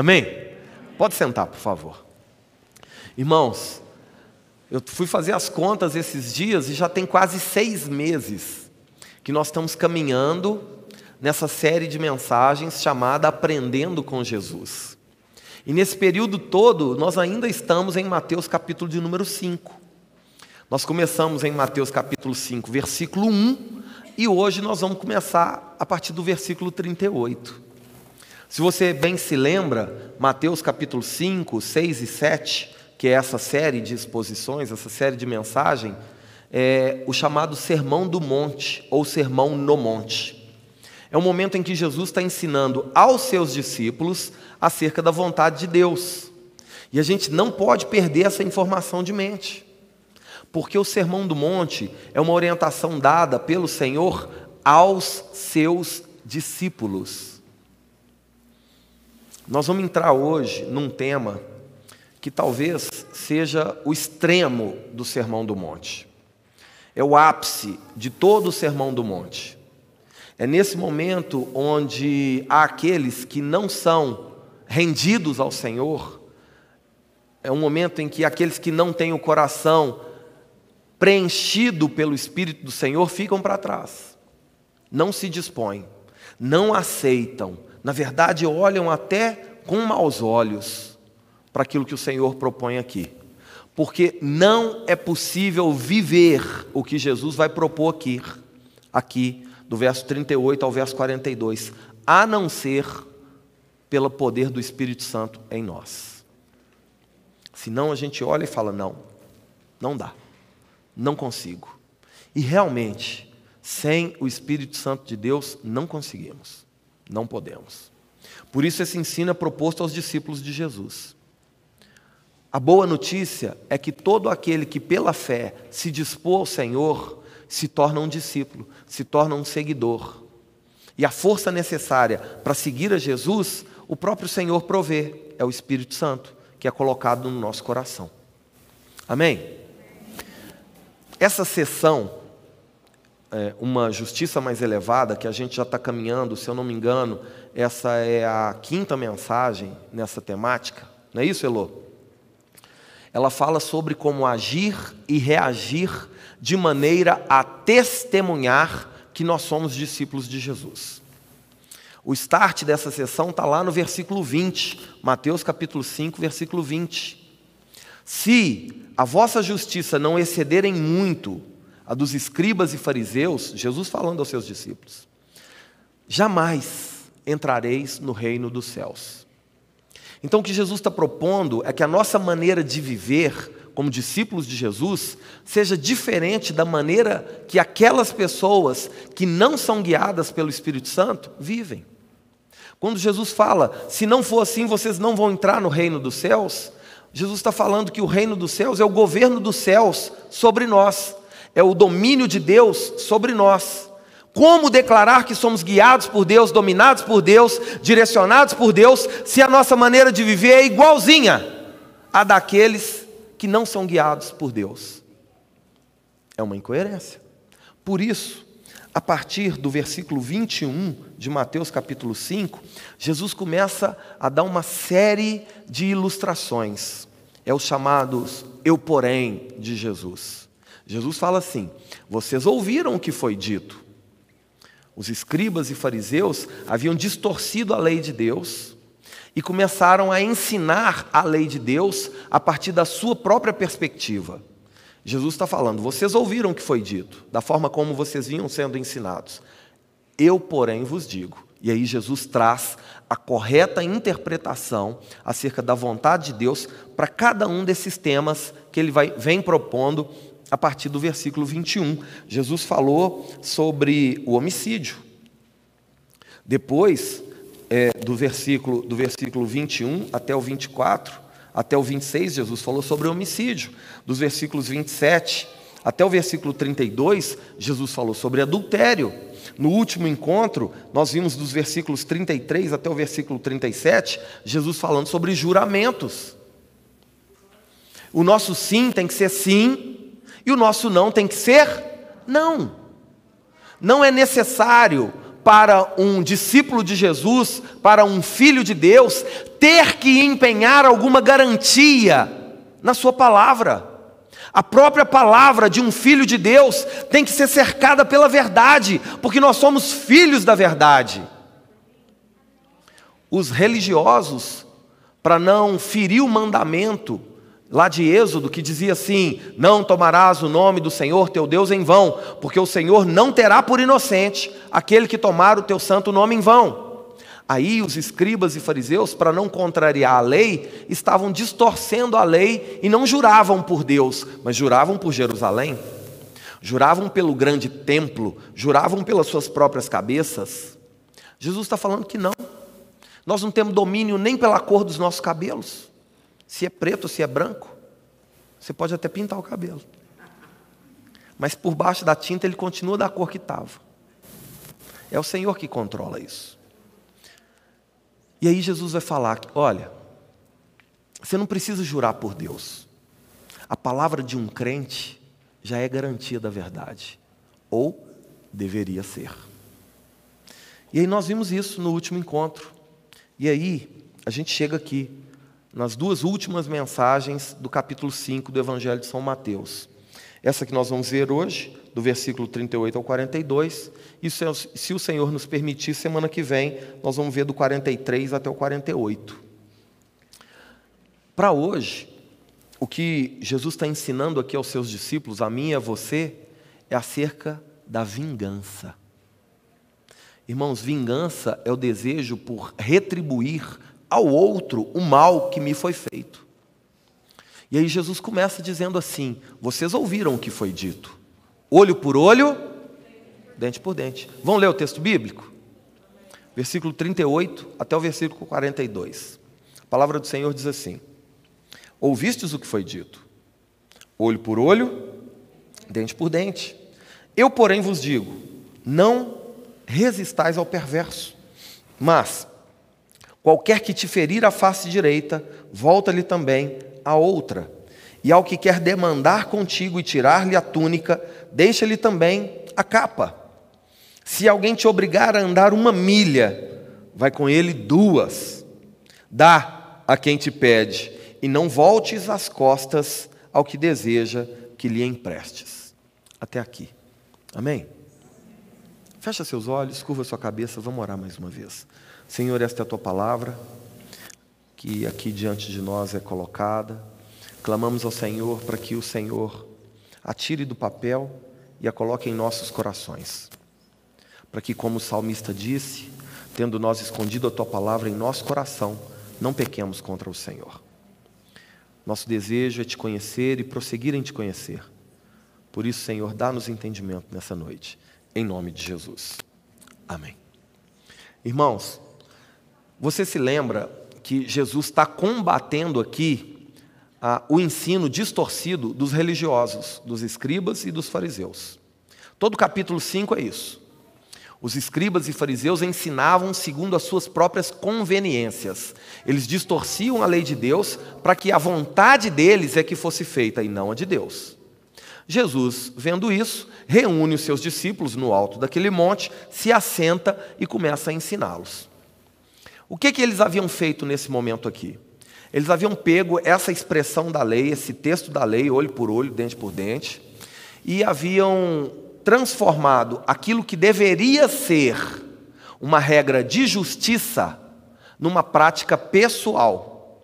Amém? Pode sentar, por favor. Irmãos, eu fui fazer as contas esses dias e já tem quase seis meses que nós estamos caminhando nessa série de mensagens chamada Aprendendo com Jesus. E nesse período todo, nós ainda estamos em Mateus capítulo de número 5. Nós começamos em Mateus capítulo 5, versículo 1, e hoje nós vamos começar a partir do versículo 38. Se você bem se lembra, Mateus capítulo 5, 6 e 7 que é essa série de exposições, essa série de mensagem, é o chamado Sermão do Monte ou Sermão no Monte. É um momento em que Jesus está ensinando aos seus discípulos acerca da vontade de Deus. E a gente não pode perder essa informação de mente, porque o Sermão do Monte é uma orientação dada pelo Senhor aos seus discípulos. Nós vamos entrar hoje num tema que talvez seja o extremo do Sermão do Monte. É o ápice de todo o Sermão do Monte. É nesse momento onde há aqueles que não são rendidos ao Senhor, é um momento em que aqueles que não têm o coração preenchido pelo Espírito do Senhor ficam para trás, não se dispõem, não aceitam, na verdade olham até com maus olhos para aquilo que o Senhor propõe aqui. Porque não é possível viver o que Jesus vai propor aqui, aqui, do verso 38 ao verso 42, a não ser pelo poder do Espírito Santo em nós. Senão a gente olha e fala: não, não dá, não consigo. E realmente, sem o Espírito Santo de Deus, não conseguimos, não podemos. Por isso, esse ensino é proposto aos discípulos de Jesus. A boa notícia é que todo aquele que pela fé se dispôs ao Senhor se torna um discípulo, se torna um seguidor. E a força necessária para seguir a Jesus, o próprio Senhor provê, é o Espírito Santo, que é colocado no nosso coração. Amém? Essa sessão, é, uma justiça mais elevada, que a gente já está caminhando, se eu não me engano, essa é a quinta mensagem nessa temática, não é isso, Elô? ela fala sobre como agir e reagir de maneira a testemunhar que nós somos discípulos de Jesus. O start dessa sessão está lá no versículo 20, Mateus capítulo 5, versículo 20. Se a vossa justiça não excederem muito a dos escribas e fariseus, Jesus falando aos seus discípulos, jamais entrareis no reino dos céus. Então, o que Jesus está propondo é que a nossa maneira de viver como discípulos de Jesus seja diferente da maneira que aquelas pessoas que não são guiadas pelo Espírito Santo vivem. Quando Jesus fala, se não for assim, vocês não vão entrar no reino dos céus, Jesus está falando que o reino dos céus é o governo dos céus sobre nós, é o domínio de Deus sobre nós. Como declarar que somos guiados por Deus, dominados por Deus, direcionados por Deus, se a nossa maneira de viver é igualzinha à daqueles que não são guiados por Deus? É uma incoerência. Por isso, a partir do versículo 21 de Mateus capítulo 5, Jesus começa a dar uma série de ilustrações. É os chamados eu porém de Jesus. Jesus fala assim: Vocês ouviram o que foi dito os escribas e fariseus haviam distorcido a lei de Deus e começaram a ensinar a lei de Deus a partir da sua própria perspectiva. Jesus está falando, vocês ouviram o que foi dito, da forma como vocês vinham sendo ensinados. Eu, porém, vos digo. E aí Jesus traz a correta interpretação acerca da vontade de Deus para cada um desses temas que ele vai, vem propondo a partir do versículo 21. Jesus falou sobre o homicídio. Depois, é, do, versículo, do versículo 21 até o 24, até o 26, Jesus falou sobre o homicídio. Dos versículos 27 até o versículo 32, Jesus falou sobre adultério. No último encontro, nós vimos dos versículos 33 até o versículo 37, Jesus falando sobre juramentos. O nosso sim tem que ser sim e o nosso não tem que ser não. Não é necessário para um discípulo de Jesus, para um filho de Deus, ter que empenhar alguma garantia na sua palavra. A própria palavra de um filho de Deus tem que ser cercada pela verdade, porque nós somos filhos da verdade. Os religiosos, para não ferir o mandamento lá de Êxodo, que dizia assim: Não tomarás o nome do Senhor teu Deus em vão, porque o Senhor não terá por inocente aquele que tomar o teu santo nome em vão. Aí os escribas e fariseus, para não contrariar a lei, estavam distorcendo a lei e não juravam por Deus, mas juravam por Jerusalém, juravam pelo grande templo, juravam pelas suas próprias cabeças. Jesus está falando que não, nós não temos domínio nem pela cor dos nossos cabelos, se é preto se é branco, você pode até pintar o cabelo, mas por baixo da tinta ele continua da cor que estava. É o Senhor que controla isso. E aí Jesus vai falar: olha, você não precisa jurar por Deus. A palavra de um crente já é garantia da verdade. Ou deveria ser. E aí nós vimos isso no último encontro. E aí a gente chega aqui, nas duas últimas mensagens do capítulo 5 do Evangelho de São Mateus. Essa que nós vamos ver hoje, do versículo 38 ao 42, e se o Senhor nos permitir, semana que vem, nós vamos ver do 43 até o 48. Para hoje, o que Jesus está ensinando aqui aos seus discípulos, a mim e a você, é acerca da vingança. Irmãos, vingança é o desejo por retribuir ao outro o mal que me foi feito. E aí Jesus começa dizendo assim: Vocês ouviram o que foi dito, olho por olho dente por dente. Vamos ler o texto bíblico? Versículo 38 até o versículo 42. A palavra do Senhor diz assim: Ouvistes o que foi dito, olho por olho, dente por dente. Eu, porém, vos digo: não resistais ao perverso, mas qualquer que te ferir a face direita, volta-lhe também a outra. E ao que quer demandar contigo e tirar-lhe a túnica, deixa-lhe também a capa. Se alguém te obrigar a andar uma milha, vai com ele duas. Dá a quem te pede, e não voltes as costas ao que deseja que lhe emprestes. Até aqui. Amém? Fecha seus olhos, curva sua cabeça, vamos orar mais uma vez. Senhor, esta é a tua palavra, que aqui diante de nós é colocada. Clamamos ao Senhor para que o Senhor a tire do papel e a coloque em nossos corações para que, como o salmista disse, tendo nós escondido a tua palavra em nosso coração, não pequemos contra o Senhor. Nosso desejo é te conhecer e prosseguir em te conhecer. Por isso, Senhor, dá-nos entendimento nessa noite, em nome de Jesus. Amém. Irmãos, você se lembra que Jesus está combatendo aqui ah, o ensino distorcido dos religiosos, dos escribas e dos fariseus. Todo o capítulo 5 é isso. Os escribas e fariseus ensinavam segundo as suas próprias conveniências. Eles distorciam a lei de Deus para que a vontade deles é que fosse feita e não a de Deus. Jesus, vendo isso, reúne os seus discípulos no alto daquele monte, se assenta e começa a ensiná-los. O que, que eles haviam feito nesse momento aqui? Eles haviam pego essa expressão da lei, esse texto da lei, olho por olho, dente por dente, e haviam transformado aquilo que deveria ser uma regra de justiça numa prática pessoal.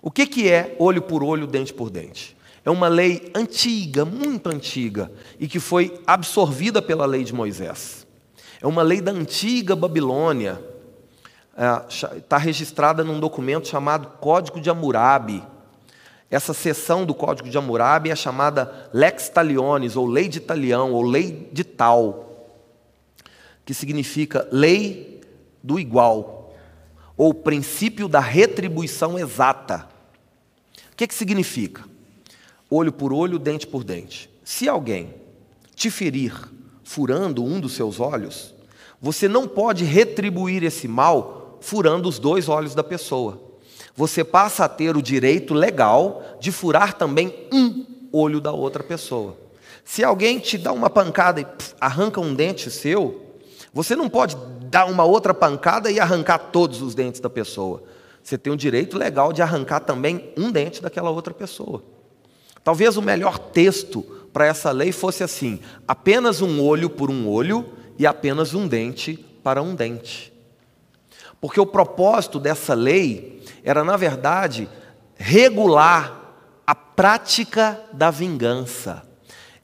O que, que é olho por olho, dente por dente? É uma lei antiga, muito antiga, e que foi absorvida pela lei de Moisés. É uma lei da antiga Babilônia, está é, registrada num documento chamado Código de Hammurabi essa seção do Código de Hammurabi é chamada Lex Talionis, ou Lei de Talião, ou Lei de Tal, que significa lei do igual, ou princípio da retribuição exata. O que, que significa? Olho por olho, dente por dente. Se alguém te ferir furando um dos seus olhos, você não pode retribuir esse mal furando os dois olhos da pessoa você passa a ter o direito legal de furar também um olho da outra pessoa. Se alguém te dá uma pancada e pff, arranca um dente seu, Você não pode dar uma outra pancada e arrancar todos os dentes da pessoa. Você tem o direito legal de arrancar também um dente daquela outra pessoa. Talvez o melhor texto para essa lei fosse assim: apenas um olho por um olho e apenas um dente para um dente. Porque o propósito dessa lei era, na verdade, regular a prática da vingança.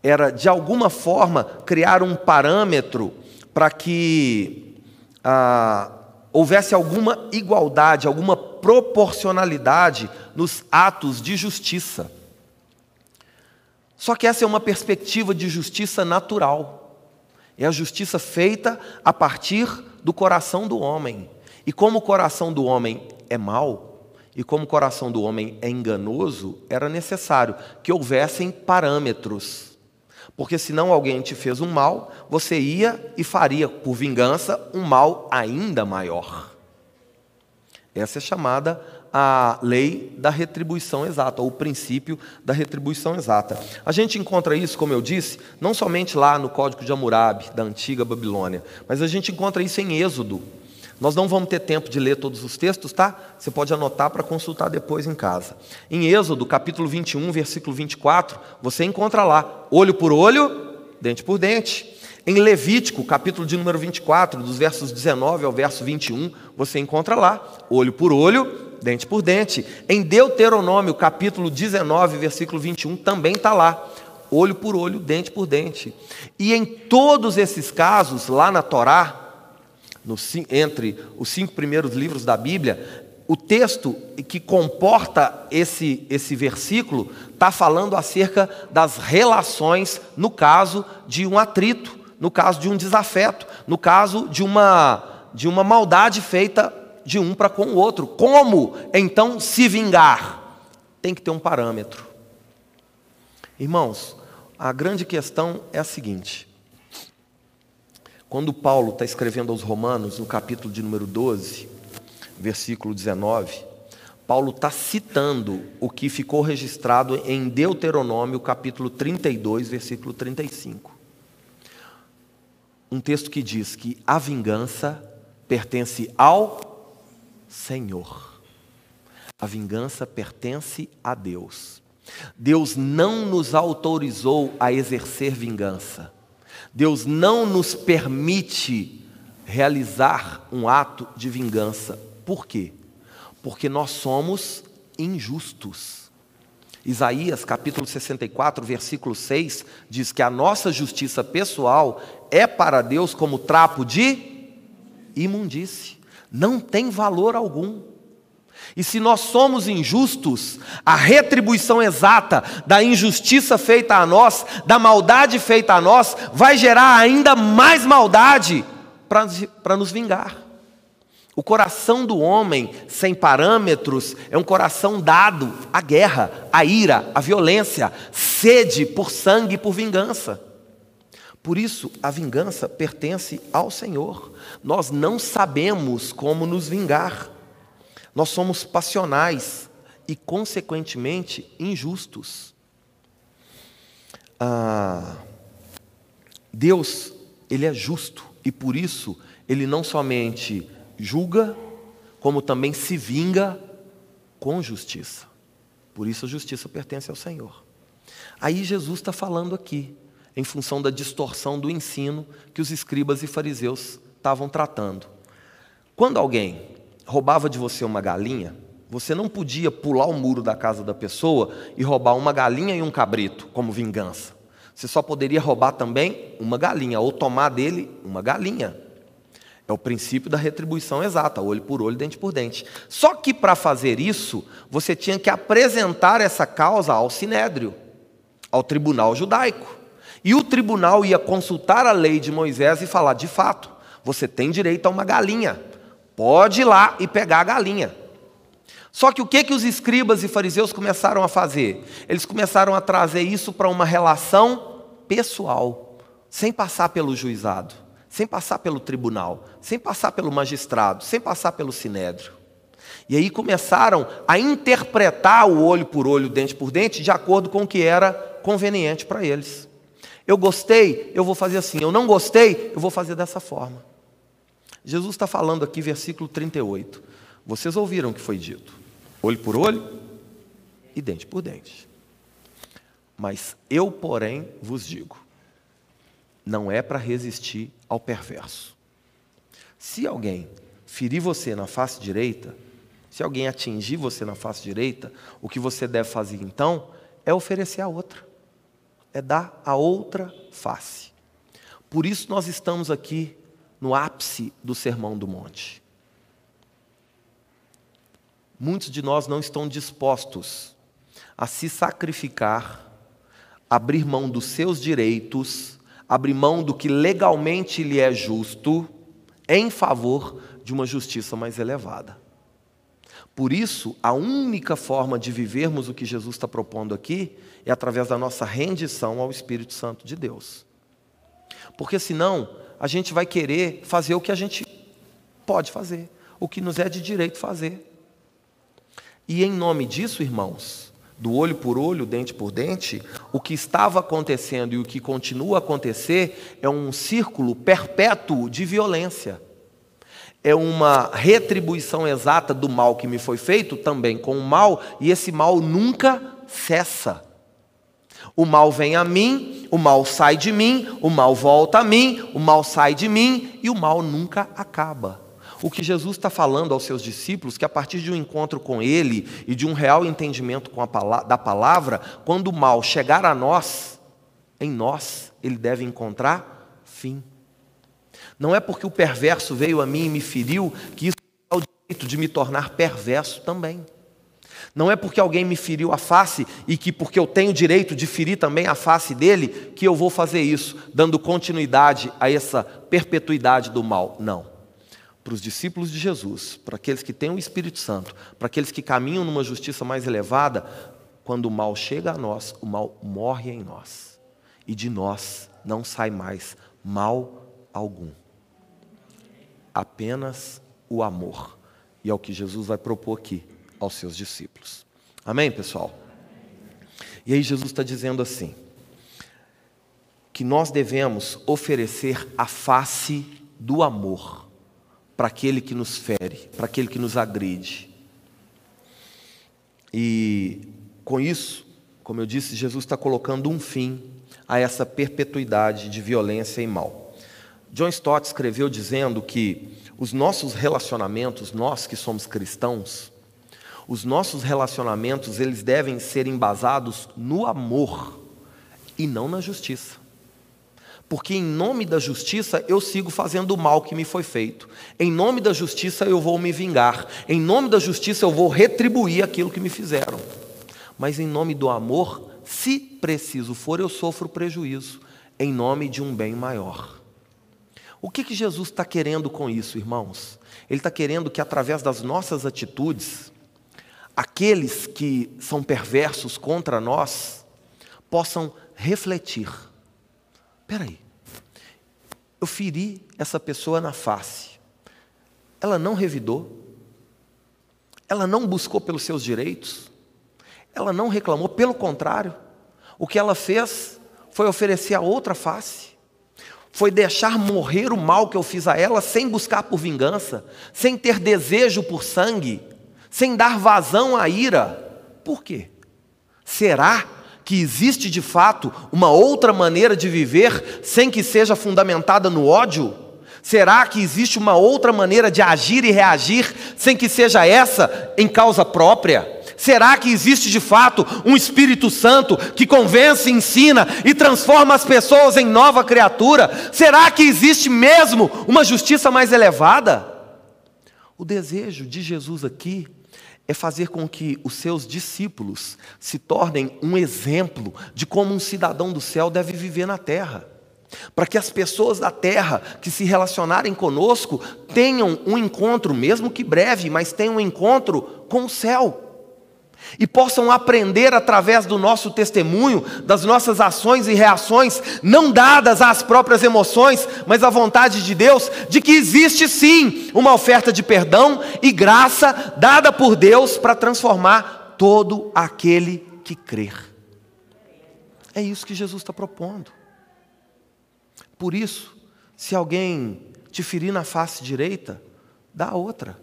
Era, de alguma forma, criar um parâmetro para que ah, houvesse alguma igualdade, alguma proporcionalidade nos atos de justiça. Só que essa é uma perspectiva de justiça natural. É a justiça feita a partir do coração do homem. E como o coração do homem é mau, e como o coração do homem é enganoso, era necessário que houvessem parâmetros. Porque senão alguém te fez um mal, você ia e faria, por vingança, um mal ainda maior. Essa é chamada a lei da retribuição exata, ou o princípio da retribuição exata. A gente encontra isso, como eu disse, não somente lá no Código de Hammurabi, da antiga Babilônia, mas a gente encontra isso em Êxodo, nós não vamos ter tempo de ler todos os textos, tá? Você pode anotar para consultar depois em casa. Em Êxodo, capítulo 21, versículo 24, você encontra lá: olho por olho, dente por dente. Em Levítico, capítulo de número 24, dos versos 19 ao verso 21, você encontra lá: olho por olho, dente por dente. Em Deuteronômio, capítulo 19, versículo 21, também está lá: olho por olho, dente por dente. E em todos esses casos, lá na Torá, no, entre os cinco primeiros livros da Bíblia, o texto que comporta esse, esse versículo está falando acerca das relações no caso de um atrito, no caso de um desafeto, no caso de uma, de uma maldade feita de um para com o outro. Como então se vingar? Tem que ter um parâmetro. Irmãos, a grande questão é a seguinte: quando Paulo está escrevendo aos Romanos, no capítulo de número 12, versículo 19, Paulo está citando o que ficou registrado em Deuteronômio, capítulo 32, versículo 35. Um texto que diz que a vingança pertence ao Senhor. A vingança pertence a Deus. Deus não nos autorizou a exercer vingança. Deus não nos permite realizar um ato de vingança. Por quê? Porque nós somos injustos. Isaías capítulo 64, versículo 6 diz que a nossa justiça pessoal é para Deus como trapo de imundície, não tem valor algum. E se nós somos injustos, a retribuição exata da injustiça feita a nós, da maldade feita a nós, vai gerar ainda mais maldade para nos vingar. O coração do homem, sem parâmetros, é um coração dado à guerra, à ira, à violência, sede por sangue e por vingança. Por isso, a vingança pertence ao Senhor. Nós não sabemos como nos vingar. Nós somos passionais e, consequentemente, injustos. Ah, Deus, Ele é justo e por isso Ele não somente julga, como também se vinga com justiça. Por isso a justiça pertence ao Senhor. Aí Jesus está falando aqui, em função da distorção do ensino que os escribas e fariseus estavam tratando. Quando alguém roubava de você uma galinha, você não podia pular o muro da casa da pessoa e roubar uma galinha e um cabrito como vingança. Você só poderia roubar também uma galinha, ou tomar dele uma galinha. É o princípio da retribuição exata, olho por olho, dente por dente. Só que para fazer isso, você tinha que apresentar essa causa ao sinédrio, ao tribunal judaico. E o tribunal ia consultar a lei de Moisés e falar: de fato, você tem direito a uma galinha. Pode ir lá e pegar a galinha. Só que o que, que os escribas e fariseus começaram a fazer? Eles começaram a trazer isso para uma relação pessoal, sem passar pelo juizado, sem passar pelo tribunal, sem passar pelo magistrado, sem passar pelo sinédrio. E aí começaram a interpretar o olho por olho, dente por dente, de acordo com o que era conveniente para eles. Eu gostei, eu vou fazer assim. Eu não gostei, eu vou fazer dessa forma. Jesus está falando aqui, versículo 38. Vocês ouviram o que foi dito: olho por olho e dente por dente. Mas eu, porém, vos digo: não é para resistir ao perverso. Se alguém ferir você na face direita, se alguém atingir você na face direita, o que você deve fazer então é oferecer a outra, é dar a outra face. Por isso nós estamos aqui no ápice do Sermão do Monte. Muitos de nós não estão dispostos a se sacrificar, abrir mão dos seus direitos, abrir mão do que legalmente lhe é justo, em favor de uma justiça mais elevada. Por isso, a única forma de vivermos o que Jesus está propondo aqui é através da nossa rendição ao Espírito Santo de Deus. Porque senão, a gente vai querer fazer o que a gente pode fazer, o que nos é de direito fazer. E em nome disso, irmãos, do olho por olho, dente por dente, o que estava acontecendo e o que continua a acontecer é um círculo perpétuo de violência. É uma retribuição exata do mal que me foi feito também com o mal, e esse mal nunca cessa. O mal vem a mim, o mal sai de mim, o mal volta a mim, o mal sai de mim e o mal nunca acaba. O que Jesus está falando aos seus discípulos, que a partir de um encontro com Ele e de um real entendimento palavra, da palavra, quando o mal chegar a nós, em nós, ele deve encontrar fim. Não é porque o perverso veio a mim e me feriu que isso é o direito de me tornar perverso também. Não é porque alguém me feriu a face e que porque eu tenho direito de ferir também a face dele que eu vou fazer isso, dando continuidade a essa perpetuidade do mal. Não para os discípulos de Jesus, para aqueles que têm o Espírito Santo, para aqueles que caminham numa justiça mais elevada, quando o mal chega a nós, o mal morre em nós. E de nós não sai mais mal algum. Apenas o amor. E é o que Jesus vai propor aqui aos seus discípulos. Amém, pessoal? E aí Jesus está dizendo assim: que nós devemos oferecer a face do amor para aquele que nos fere, para aquele que nos agride. E com isso, como eu disse, Jesus está colocando um fim a essa perpetuidade de violência e mal. John Stott escreveu dizendo que os nossos relacionamentos, nós que somos cristãos, os nossos relacionamentos, eles devem ser embasados no amor e não na justiça porque em nome da justiça eu sigo fazendo o mal que me foi feito. Em nome da justiça eu vou me vingar. Em nome da justiça eu vou retribuir aquilo que me fizeram. Mas em nome do amor, se preciso for, eu sofro prejuízo, em nome de um bem maior. O que, que Jesus está querendo com isso, irmãos? Ele está querendo que através das nossas atitudes, aqueles que são perversos contra nós possam refletir. Peraí, eu feri essa pessoa na face. Ela não revidou. Ela não buscou pelos seus direitos. Ela não reclamou, pelo contrário. O que ela fez foi oferecer a outra face. Foi deixar morrer o mal que eu fiz a ela sem buscar por vingança, sem ter desejo por sangue, sem dar vazão à ira. Por quê? Será que existe de fato uma outra maneira de viver sem que seja fundamentada no ódio? Será que existe uma outra maneira de agir e reagir sem que seja essa em causa própria? Será que existe de fato um Espírito Santo que convence, ensina e transforma as pessoas em nova criatura? Será que existe mesmo uma justiça mais elevada? O desejo de Jesus aqui é fazer com que os seus discípulos se tornem um exemplo de como um cidadão do céu deve viver na terra. Para que as pessoas da terra que se relacionarem conosco tenham um encontro, mesmo que breve, mas tenham um encontro com o céu e possam aprender através do nosso testemunho, das nossas ações e reações, não dadas às próprias emoções, mas à vontade de Deus, de que existe sim uma oferta de perdão e graça dada por Deus para transformar todo aquele que crer. É isso que Jesus está propondo. Por isso, se alguém te ferir na face direita, dá outra.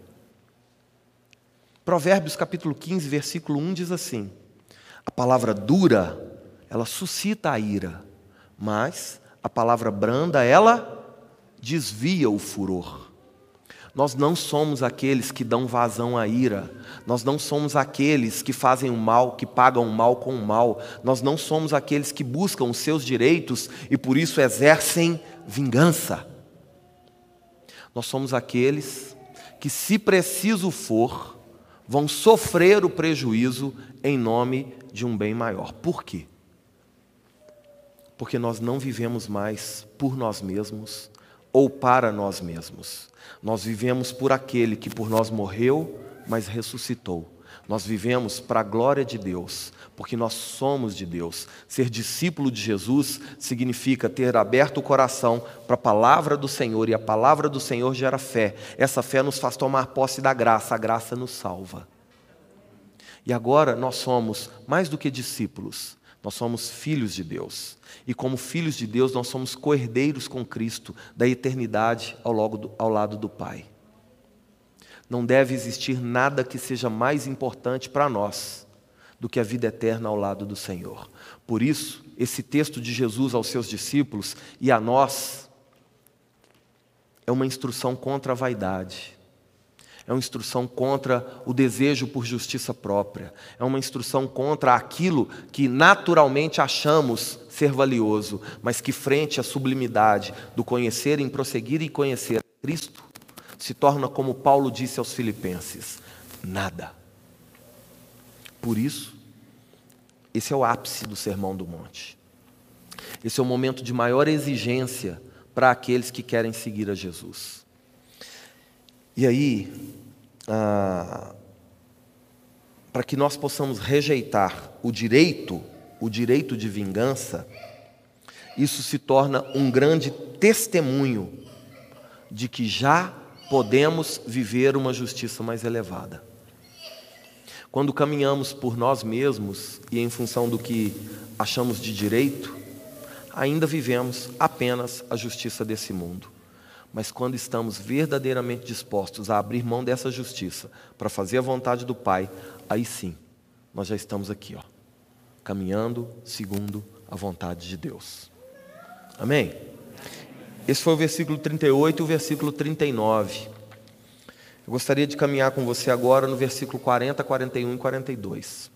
Provérbios capítulo 15, versículo 1 diz assim: A palavra dura, ela suscita a ira, mas a palavra branda, ela desvia o furor. Nós não somos aqueles que dão vazão à ira. Nós não somos aqueles que fazem o mal, que pagam o mal com o mal. Nós não somos aqueles que buscam os seus direitos e por isso exercem vingança. Nós somos aqueles que, se preciso for, vão sofrer o prejuízo em nome de um bem maior. Por quê? Porque nós não vivemos mais por nós mesmos ou para nós mesmos. Nós vivemos por aquele que por nós morreu, mas ressuscitou. Nós vivemos para a glória de Deus, porque nós somos de Deus. Ser discípulo de Jesus significa ter aberto o coração para a palavra do Senhor, e a palavra do Senhor gera fé. Essa fé nos faz tomar posse da graça, a graça nos salva. E agora nós somos mais do que discípulos, nós somos filhos de Deus. E como filhos de Deus, nós somos coerdeiros com Cristo da eternidade ao, do, ao lado do Pai. Não deve existir nada que seja mais importante para nós do que a vida eterna ao lado do Senhor. Por isso, esse texto de Jesus aos seus discípulos e a nós é uma instrução contra a vaidade é uma instrução contra o desejo por justiça própria, é uma instrução contra aquilo que naturalmente achamos ser valioso, mas que, frente à sublimidade do conhecer em prosseguir e conhecer Cristo, se torna, como Paulo disse aos Filipenses, nada. Por isso, esse é o ápice do Sermão do Monte. Esse é o momento de maior exigência para aqueles que querem seguir a Jesus. E aí, ah, para que nós possamos rejeitar o direito, o direito de vingança, isso se torna um grande testemunho de que já podemos viver uma justiça mais elevada. Quando caminhamos por nós mesmos e em função do que achamos de direito, ainda vivemos apenas a justiça desse mundo. Mas quando estamos verdadeiramente dispostos a abrir mão dessa justiça para fazer a vontade do Pai, aí sim, nós já estamos aqui, ó, caminhando segundo a vontade de Deus. Amém? Esse foi o versículo 38 e o versículo 39. Eu gostaria de caminhar com você agora no versículo 40, 41 e 42.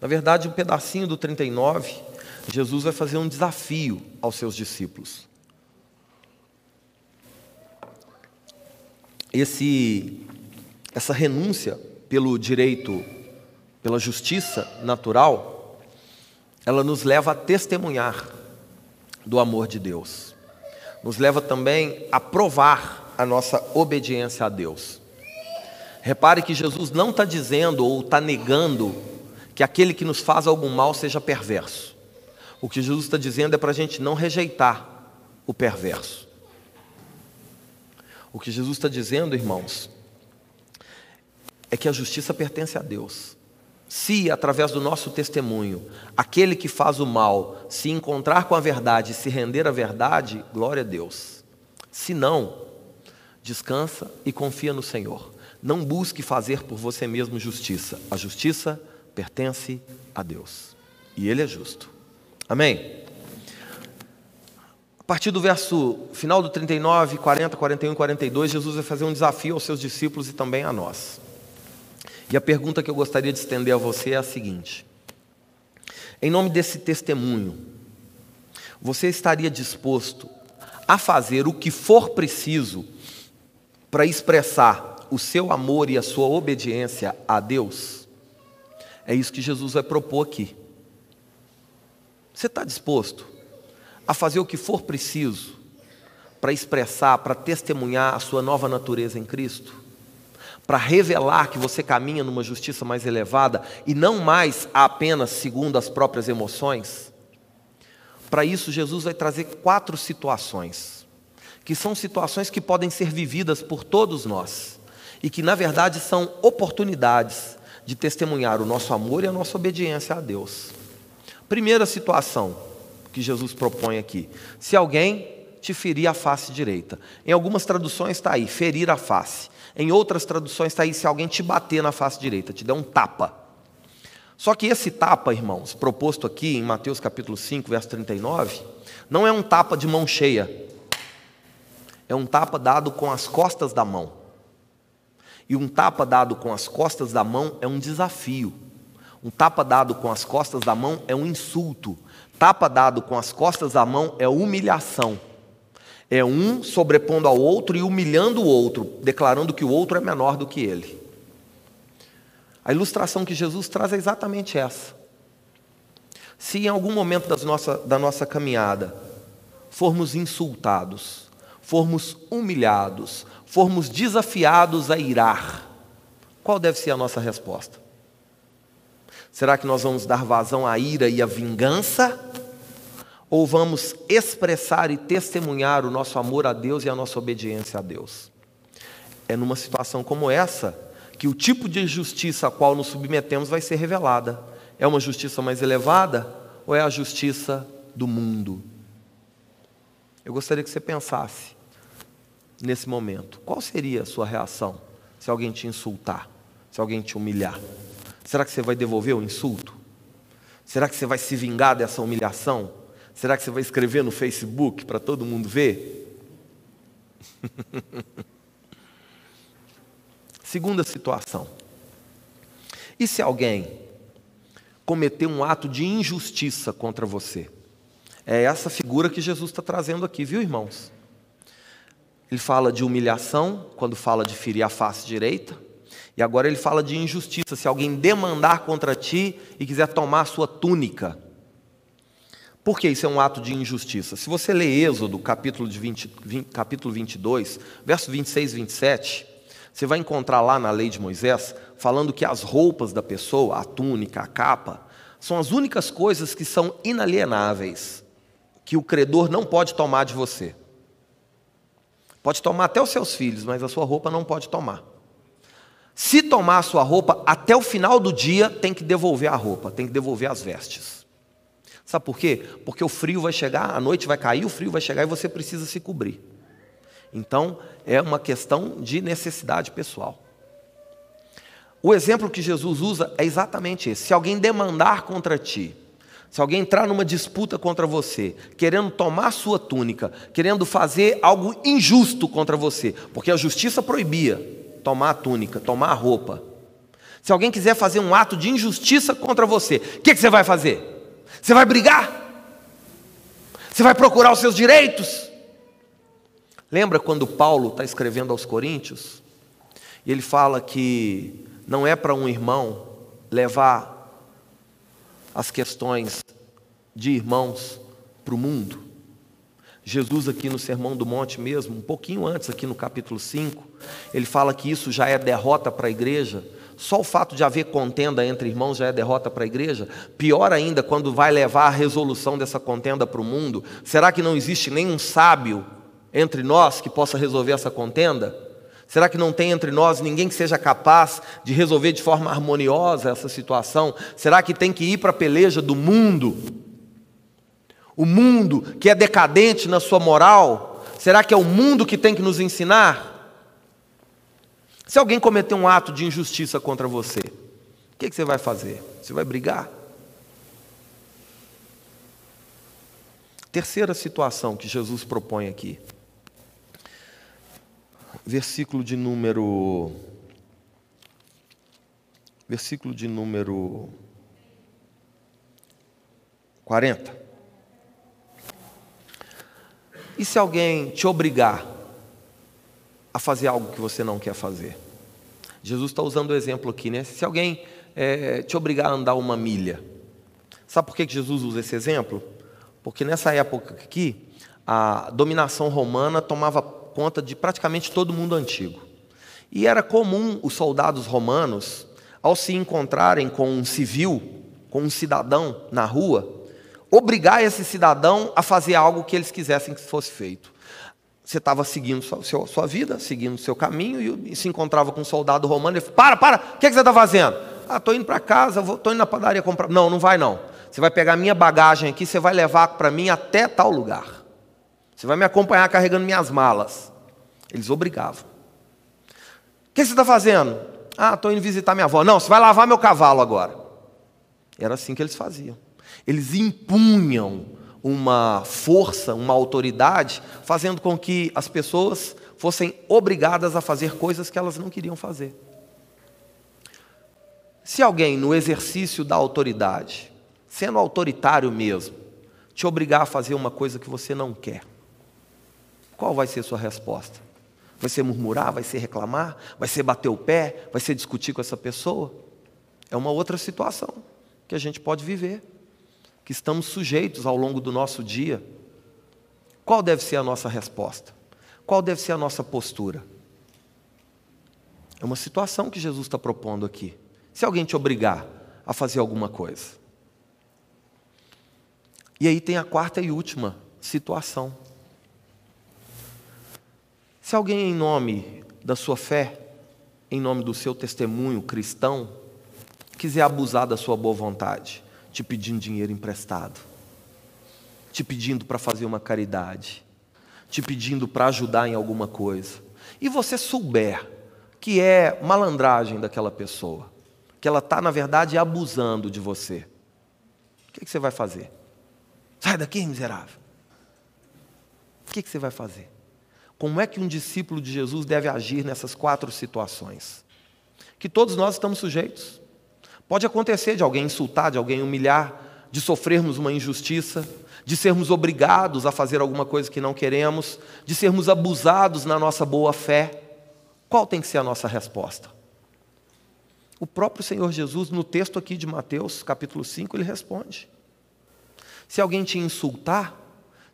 Na verdade, um pedacinho do 39, Jesus vai fazer um desafio aos seus discípulos. esse, essa renúncia pelo direito, pela justiça natural, ela nos leva a testemunhar do amor de Deus. Nos leva também a provar a nossa obediência a Deus. Repare que Jesus não está dizendo ou está negando que aquele que nos faz algum mal seja perverso. O que Jesus está dizendo é para a gente não rejeitar o perverso. O que Jesus está dizendo, irmãos, é que a justiça pertence a Deus. Se, através do nosso testemunho, aquele que faz o mal se encontrar com a verdade e se render à verdade, glória a Deus. Se não, descansa e confia no Senhor. Não busque fazer por você mesmo justiça. A justiça pertence a Deus. E Ele é justo. Amém? A partir do verso final do 39, 40, 41 e 42, Jesus vai fazer um desafio aos seus discípulos e também a nós. E a pergunta que eu gostaria de estender a você é a seguinte: Em nome desse testemunho, você estaria disposto a fazer o que for preciso para expressar o seu amor e a sua obediência a Deus? É isso que Jesus vai propor aqui. Você está disposto? a fazer o que for preciso para expressar, para testemunhar a sua nova natureza em Cristo, para revelar que você caminha numa justiça mais elevada e não mais apenas segundo as próprias emoções. Para isso, Jesus vai trazer quatro situações, que são situações que podem ser vividas por todos nós e que, na verdade, são oportunidades de testemunhar o nosso amor e a nossa obediência a Deus. Primeira situação, que Jesus propõe aqui. Se alguém te ferir a face direita. Em algumas traduções está aí, ferir a face. Em outras traduções está aí, se alguém te bater na face direita, te der um tapa. Só que esse tapa, irmãos, proposto aqui em Mateus capítulo 5, verso 39, não é um tapa de mão cheia. É um tapa dado com as costas da mão. E um tapa dado com as costas da mão é um desafio. Um tapa dado com as costas da mão é um insulto. Tapa dado com as costas da mão é humilhação. É um sobrepondo ao outro e humilhando o outro, declarando que o outro é menor do que ele. A ilustração que Jesus traz é exatamente essa. Se em algum momento nossa, da nossa caminhada formos insultados, formos humilhados, formos desafiados a irar, qual deve ser a nossa resposta? Será que nós vamos dar vazão à ira e à vingança? Ou vamos expressar e testemunhar o nosso amor a Deus e a nossa obediência a Deus? É numa situação como essa que o tipo de justiça a qual nos submetemos vai ser revelada. É uma justiça mais elevada ou é a justiça do mundo? Eu gostaria que você pensasse nesse momento. Qual seria a sua reação se alguém te insultar, se alguém te humilhar? Será que você vai devolver o insulto? Será que você vai se vingar dessa humilhação? Será que você vai escrever no Facebook para todo mundo ver? Segunda situação. E se alguém cometer um ato de injustiça contra você? É essa figura que Jesus está trazendo aqui, viu, irmãos? Ele fala de humilhação quando fala de ferir a face direita. E agora ele fala de injustiça. Se alguém demandar contra ti e quiser tomar a sua túnica. Por que isso é um ato de injustiça? Se você ler Êxodo, capítulo, de 20, 20, capítulo 22, verso 26 e 27, você vai encontrar lá na lei de Moisés, falando que as roupas da pessoa, a túnica, a capa, são as únicas coisas que são inalienáveis, que o credor não pode tomar de você. Pode tomar até os seus filhos, mas a sua roupa não pode tomar. Se tomar a sua roupa, até o final do dia tem que devolver a roupa, tem que devolver as vestes. Sabe por quê? Porque o frio vai chegar, a noite vai cair, o frio vai chegar e você precisa se cobrir. Então, é uma questão de necessidade pessoal. O exemplo que Jesus usa é exatamente esse. Se alguém demandar contra ti, se alguém entrar numa disputa contra você, querendo tomar sua túnica, querendo fazer algo injusto contra você, porque a justiça proibia, tomar a túnica, tomar a roupa. Se alguém quiser fazer um ato de injustiça contra você, o que, que você vai fazer? Você vai brigar? Você vai procurar os seus direitos? Lembra quando Paulo está escrevendo aos Coríntios? E ele fala que não é para um irmão levar as questões de irmãos para o mundo. Jesus, aqui no Sermão do Monte mesmo, um pouquinho antes, aqui no capítulo 5, ele fala que isso já é derrota para a igreja. Só o fato de haver contenda entre irmãos já é derrota para a igreja. Pior ainda, quando vai levar a resolução dessa contenda para o mundo. Será que não existe nenhum sábio entre nós que possa resolver essa contenda? Será que não tem entre nós ninguém que seja capaz de resolver de forma harmoniosa essa situação? Será que tem que ir para a peleja do mundo? O mundo que é decadente na sua moral, será que é o mundo que tem que nos ensinar? Se alguém cometer um ato de injustiça contra você, o que, você vai fazer? Você vai brigar? Terceira situação que Jesus propõe aqui. Versículo de número. Versículo de número 40. E se alguém te obrigar a fazer algo que você não quer fazer? Jesus está usando o exemplo aqui, né? Se alguém é, te obrigar a andar uma milha, sabe por que Jesus usa esse exemplo? Porque nessa época aqui, a dominação romana tomava conta de praticamente todo mundo antigo. E era comum os soldados romanos, ao se encontrarem com um civil, com um cidadão na rua, obrigar esse cidadão a fazer algo que eles quisessem que fosse feito. Você estava seguindo sua, sua, vida, seguindo seu caminho, e, e, se encontrava com um soldado romano e falou: Para, para, o que, é que você está fazendo? Ah, estou indo para casa, estou indo na padaria comprar. Não, não vai não. Você vai pegar minha bagagem aqui, você vai levar para mim até tal lugar. Você vai me acompanhar carregando minhas malas. Eles obrigavam. O que você está fazendo? Ah, estou indo visitar minha avó. Não, você vai lavar meu cavalo agora. Era assim que eles faziam. Eles impunham uma força, uma autoridade, fazendo com que as pessoas fossem obrigadas a fazer coisas que elas não queriam fazer. Se alguém, no exercício da autoridade, sendo autoritário mesmo, te obrigar a fazer uma coisa que você não quer, qual vai ser a sua resposta? Vai ser murmurar? Vai ser reclamar? Vai ser bater o pé? Vai ser discutir com essa pessoa? É uma outra situação que a gente pode viver que estamos sujeitos ao longo do nosso dia, qual deve ser a nossa resposta? Qual deve ser a nossa postura? É uma situação que Jesus está propondo aqui. Se alguém te obrigar a fazer alguma coisa. E aí tem a quarta e última situação. Se alguém, em nome da sua fé, em nome do seu testemunho cristão, quiser abusar da sua boa vontade, te pedindo dinheiro emprestado, te pedindo para fazer uma caridade, te pedindo para ajudar em alguma coisa, e você souber que é malandragem daquela pessoa, que ela está, na verdade, abusando de você, o que, que você vai fazer? Sai daqui, miserável. O que, que você vai fazer? Como é que um discípulo de Jesus deve agir nessas quatro situações? Que todos nós estamos sujeitos. Pode acontecer de alguém insultar, de alguém humilhar, de sofrermos uma injustiça, de sermos obrigados a fazer alguma coisa que não queremos, de sermos abusados na nossa boa fé. Qual tem que ser a nossa resposta? O próprio Senhor Jesus, no texto aqui de Mateus, capítulo 5, ele responde: Se alguém te insultar,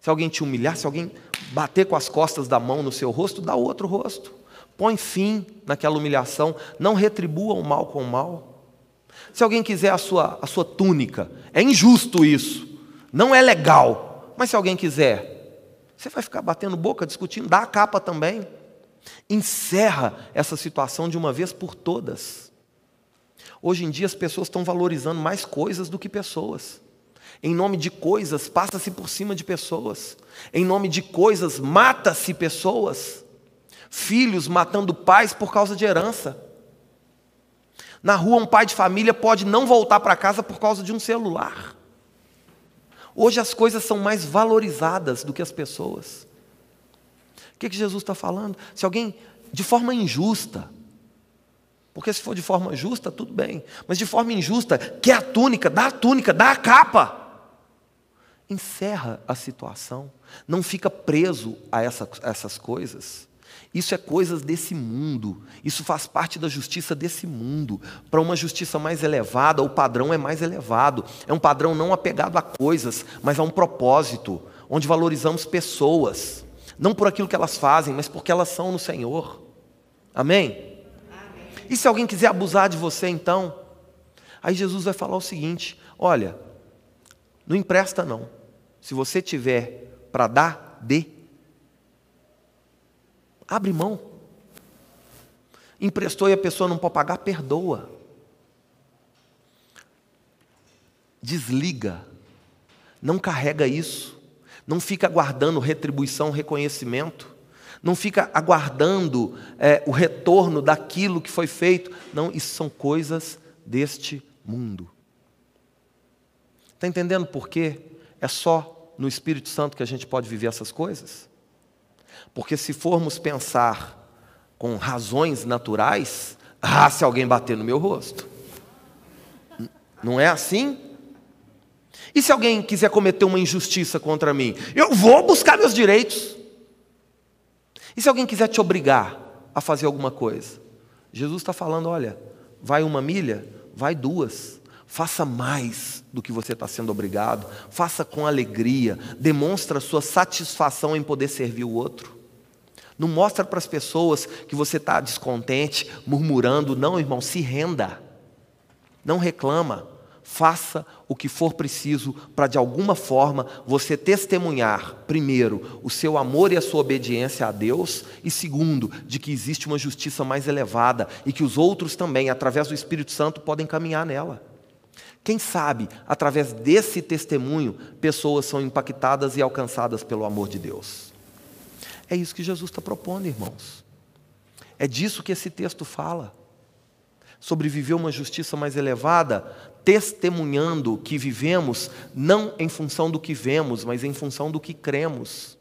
se alguém te humilhar, se alguém bater com as costas da mão no seu rosto, dá outro rosto. Põe fim naquela humilhação, não retribua o mal com o mal. Se alguém quiser a sua, a sua túnica, é injusto isso, não é legal. Mas se alguém quiser, você vai ficar batendo boca, discutindo, dá a capa também. Encerra essa situação de uma vez por todas. Hoje em dia as pessoas estão valorizando mais coisas do que pessoas. Em nome de coisas, passa-se por cima de pessoas. Em nome de coisas, mata-se pessoas. Filhos matando pais por causa de herança. Na rua, um pai de família pode não voltar para casa por causa de um celular. Hoje as coisas são mais valorizadas do que as pessoas. O que, que Jesus está falando? Se alguém, de forma injusta, porque se for de forma justa, tudo bem, mas de forma injusta, quer a túnica, dá a túnica, dá a capa. Encerra a situação, não fica preso a, essa, a essas coisas. Isso é coisas desse mundo. Isso faz parte da justiça desse mundo. Para uma justiça mais elevada, o padrão é mais elevado. É um padrão não apegado a coisas, mas a um propósito, onde valorizamos pessoas, não por aquilo que elas fazem, mas porque elas são no Senhor. Amém? Amém. E se alguém quiser abusar de você, então? Aí Jesus vai falar o seguinte: olha, não empresta não. Se você tiver para dar, dê. Abre mão. Emprestou e a pessoa não pode pagar, perdoa. Desliga. Não carrega isso. Não fica aguardando retribuição, reconhecimento. Não fica aguardando é, o retorno daquilo que foi feito. Não, isso são coisas deste mundo. Está entendendo por quê? É só no Espírito Santo que a gente pode viver essas coisas? Porque se formos pensar com razões naturais, ah, se alguém bater no meu rosto. Não é assim? E se alguém quiser cometer uma injustiça contra mim? Eu vou buscar meus direitos. E se alguém quiser te obrigar a fazer alguma coisa? Jesus está falando: olha, vai uma milha, vai duas. Faça mais do que você está sendo obrigado. Faça com alegria. Demonstra sua satisfação em poder servir o outro. Não mostra para as pessoas que você está descontente, murmurando. Não, irmão, se renda. Não reclama. Faça o que for preciso para, de alguma forma, você testemunhar, primeiro, o seu amor e a sua obediência a Deus, e segundo, de que existe uma justiça mais elevada e que os outros também, através do Espírito Santo, podem caminhar nela. Quem sabe, através desse testemunho, pessoas são impactadas e alcançadas pelo amor de Deus. É isso que Jesus está propondo, irmãos. É disso que esse texto fala. Sobre viver uma justiça mais elevada, testemunhando que vivemos não em função do que vemos, mas em função do que cremos.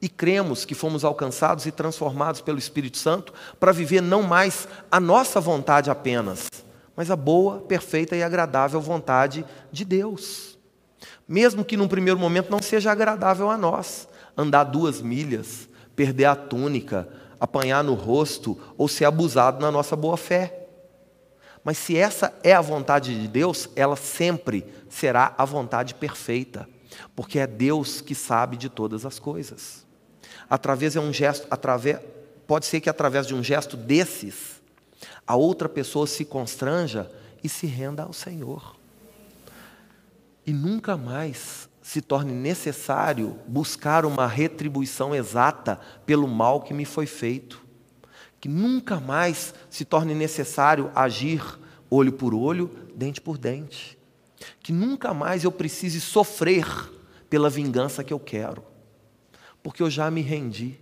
E cremos que fomos alcançados e transformados pelo Espírito Santo para viver não mais a nossa vontade apenas, mas a boa, perfeita e agradável vontade de Deus. Mesmo que num primeiro momento não seja agradável a nós, andar duas milhas, perder a túnica, apanhar no rosto ou ser abusado na nossa boa fé. Mas se essa é a vontade de Deus, ela sempre será a vontade perfeita, porque é Deus que sabe de todas as coisas. Através é um gesto, através, pode ser que através de um gesto desses, a outra pessoa se constranja e se renda ao Senhor. E nunca mais se torne necessário buscar uma retribuição exata pelo mal que me foi feito. Que nunca mais se torne necessário agir olho por olho, dente por dente. Que nunca mais eu precise sofrer pela vingança que eu quero. Porque eu já me rendi,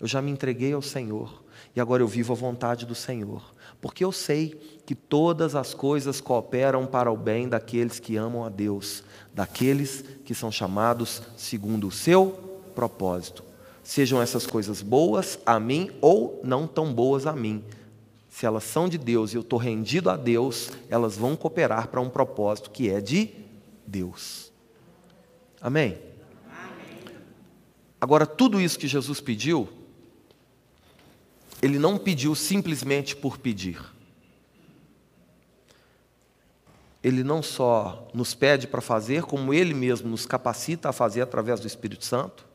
eu já me entreguei ao Senhor e agora eu vivo a vontade do Senhor. Porque eu sei que todas as coisas cooperam para o bem daqueles que amam a Deus, daqueles que são chamados segundo o seu propósito. Sejam essas coisas boas a mim ou não tão boas a mim. Se elas são de Deus e eu estou rendido a Deus, elas vão cooperar para um propósito que é de Deus. Amém? Agora, tudo isso que Jesus pediu, Ele não pediu simplesmente por pedir. Ele não só nos pede para fazer, como Ele mesmo nos capacita a fazer através do Espírito Santo.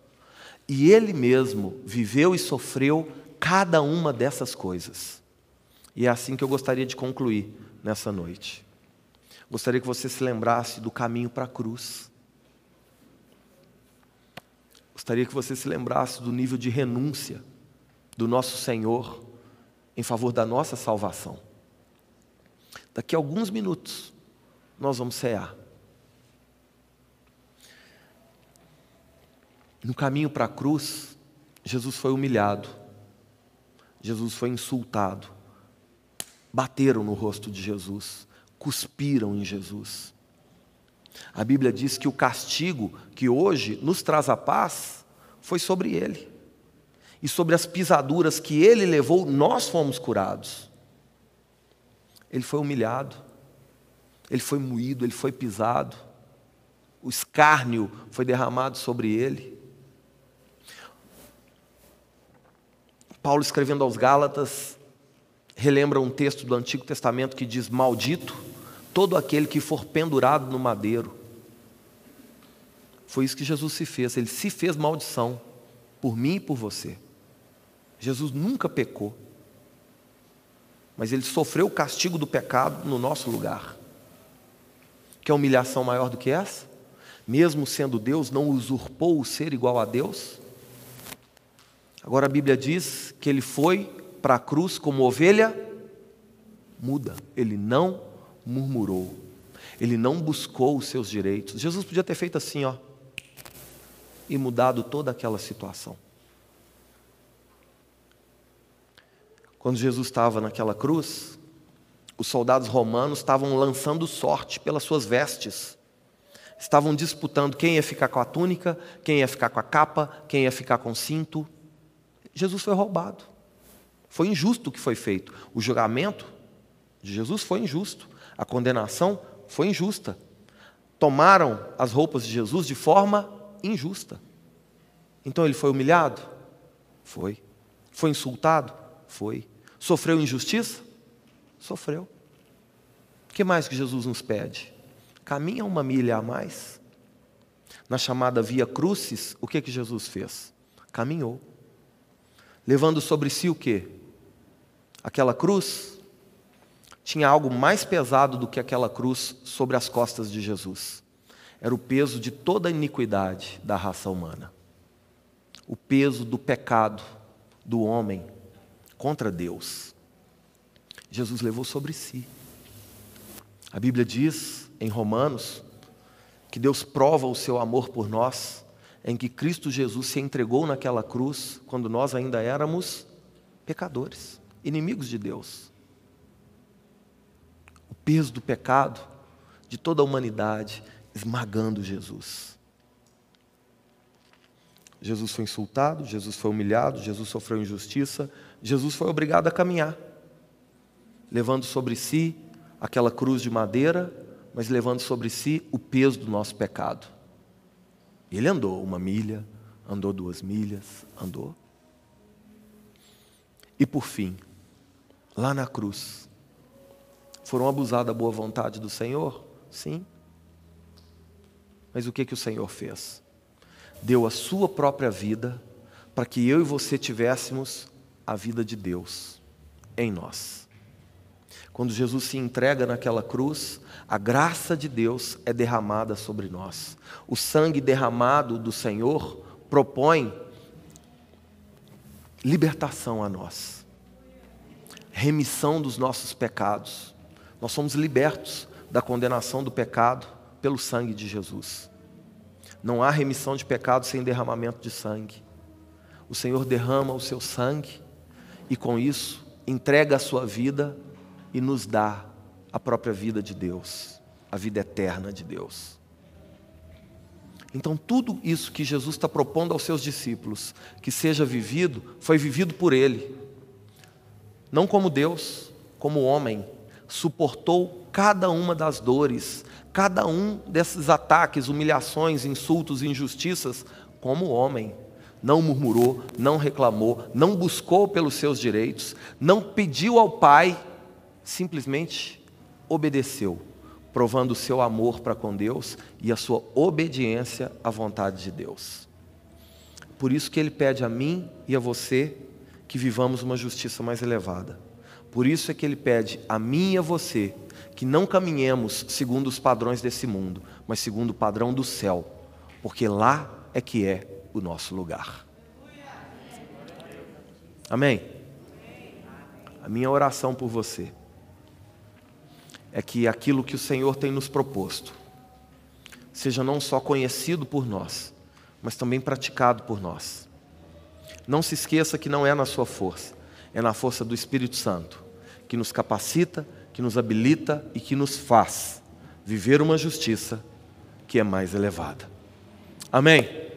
E Ele mesmo viveu e sofreu cada uma dessas coisas. E é assim que eu gostaria de concluir nessa noite. Gostaria que você se lembrasse do caminho para a cruz. Gostaria que você se lembrasse do nível de renúncia do nosso Senhor em favor da nossa salvação. Daqui a alguns minutos, nós vamos cear. No caminho para a cruz, Jesus foi humilhado, Jesus foi insultado, bateram no rosto de Jesus, cuspiram em Jesus. A Bíblia diz que o castigo que hoje nos traz a paz foi sobre ele. E sobre as pisaduras que ele levou, nós fomos curados. Ele foi humilhado, ele foi moído, ele foi pisado, o escárnio foi derramado sobre ele. Paulo escrevendo aos Gálatas, relembra um texto do Antigo Testamento que diz: Maldito todo aquele que for pendurado no madeiro. Foi isso que Jesus se fez, ele se fez maldição por mim e por você. Jesus nunca pecou, mas ele sofreu o castigo do pecado no nosso lugar. Quer humilhação maior do que essa? Mesmo sendo Deus, não usurpou o ser igual a Deus? Agora a Bíblia diz que ele foi para a cruz como ovelha muda, ele não murmurou, ele não buscou os seus direitos. Jesus podia ter feito assim, ó, e mudado toda aquela situação. Quando Jesus estava naquela cruz, os soldados romanos estavam lançando sorte pelas suas vestes. Estavam disputando quem ia ficar com a túnica, quem ia ficar com a capa, quem ia ficar com o cinto. Jesus foi roubado. Foi injusto o que foi feito. O julgamento de Jesus foi injusto. A condenação foi injusta. Tomaram as roupas de Jesus de forma injusta. Então ele foi humilhado? Foi. Foi insultado? Foi. Sofreu injustiça? Sofreu. O que mais que Jesus nos pede? Caminha uma milha a mais. Na chamada Via Crucis, o que que Jesus fez? Caminhou. Levando sobre si o quê? Aquela cruz tinha algo mais pesado do que aquela cruz sobre as costas de Jesus. Era o peso de toda a iniquidade da raça humana. O peso do pecado do homem contra Deus. Jesus levou sobre si. A Bíblia diz em Romanos que Deus prova o seu amor por nós em que Cristo Jesus se entregou naquela cruz quando nós ainda éramos pecadores, inimigos de Deus. O peso do pecado de toda a humanidade esmagando Jesus. Jesus foi insultado, Jesus foi humilhado, Jesus sofreu injustiça, Jesus foi obrigado a caminhar, levando sobre si aquela cruz de madeira, mas levando sobre si o peso do nosso pecado. Ele andou uma milha, andou duas milhas, andou. E por fim, lá na cruz, foram abusados da boa vontade do Senhor? Sim. Mas o que, que o Senhor fez? Deu a sua própria vida para que eu e você tivéssemos a vida de Deus em nós. Quando Jesus se entrega naquela cruz, a graça de Deus é derramada sobre nós. O sangue derramado do Senhor propõe libertação a nós, remissão dos nossos pecados. Nós somos libertos da condenação do pecado pelo sangue de Jesus. Não há remissão de pecados sem derramamento de sangue. O Senhor derrama o seu sangue e com isso entrega a sua vida e nos dá a própria vida de Deus, a vida eterna de Deus. Então, tudo isso que Jesus está propondo aos seus discípulos que seja vivido, foi vivido por Ele. Não como Deus, como homem, suportou cada uma das dores, cada um desses ataques, humilhações, insultos, injustiças, como homem. Não murmurou, não reclamou, não buscou pelos seus direitos, não pediu ao Pai, simplesmente obedeceu, provando o seu amor para com Deus e a sua obediência à vontade de Deus. Por isso que ele pede a mim e a você que vivamos uma justiça mais elevada. Por isso é que ele pede a mim e a você que não caminhemos segundo os padrões desse mundo, mas segundo o padrão do céu, porque lá é que é o nosso lugar. Amém? A minha oração por você é que aquilo que o Senhor tem nos proposto seja não só conhecido por nós, mas também praticado por nós. Não se esqueça que não é na sua força, é na força do Espírito Santo, que nos capacita, que nos habilita e que nos faz viver uma justiça que é mais elevada. Amém?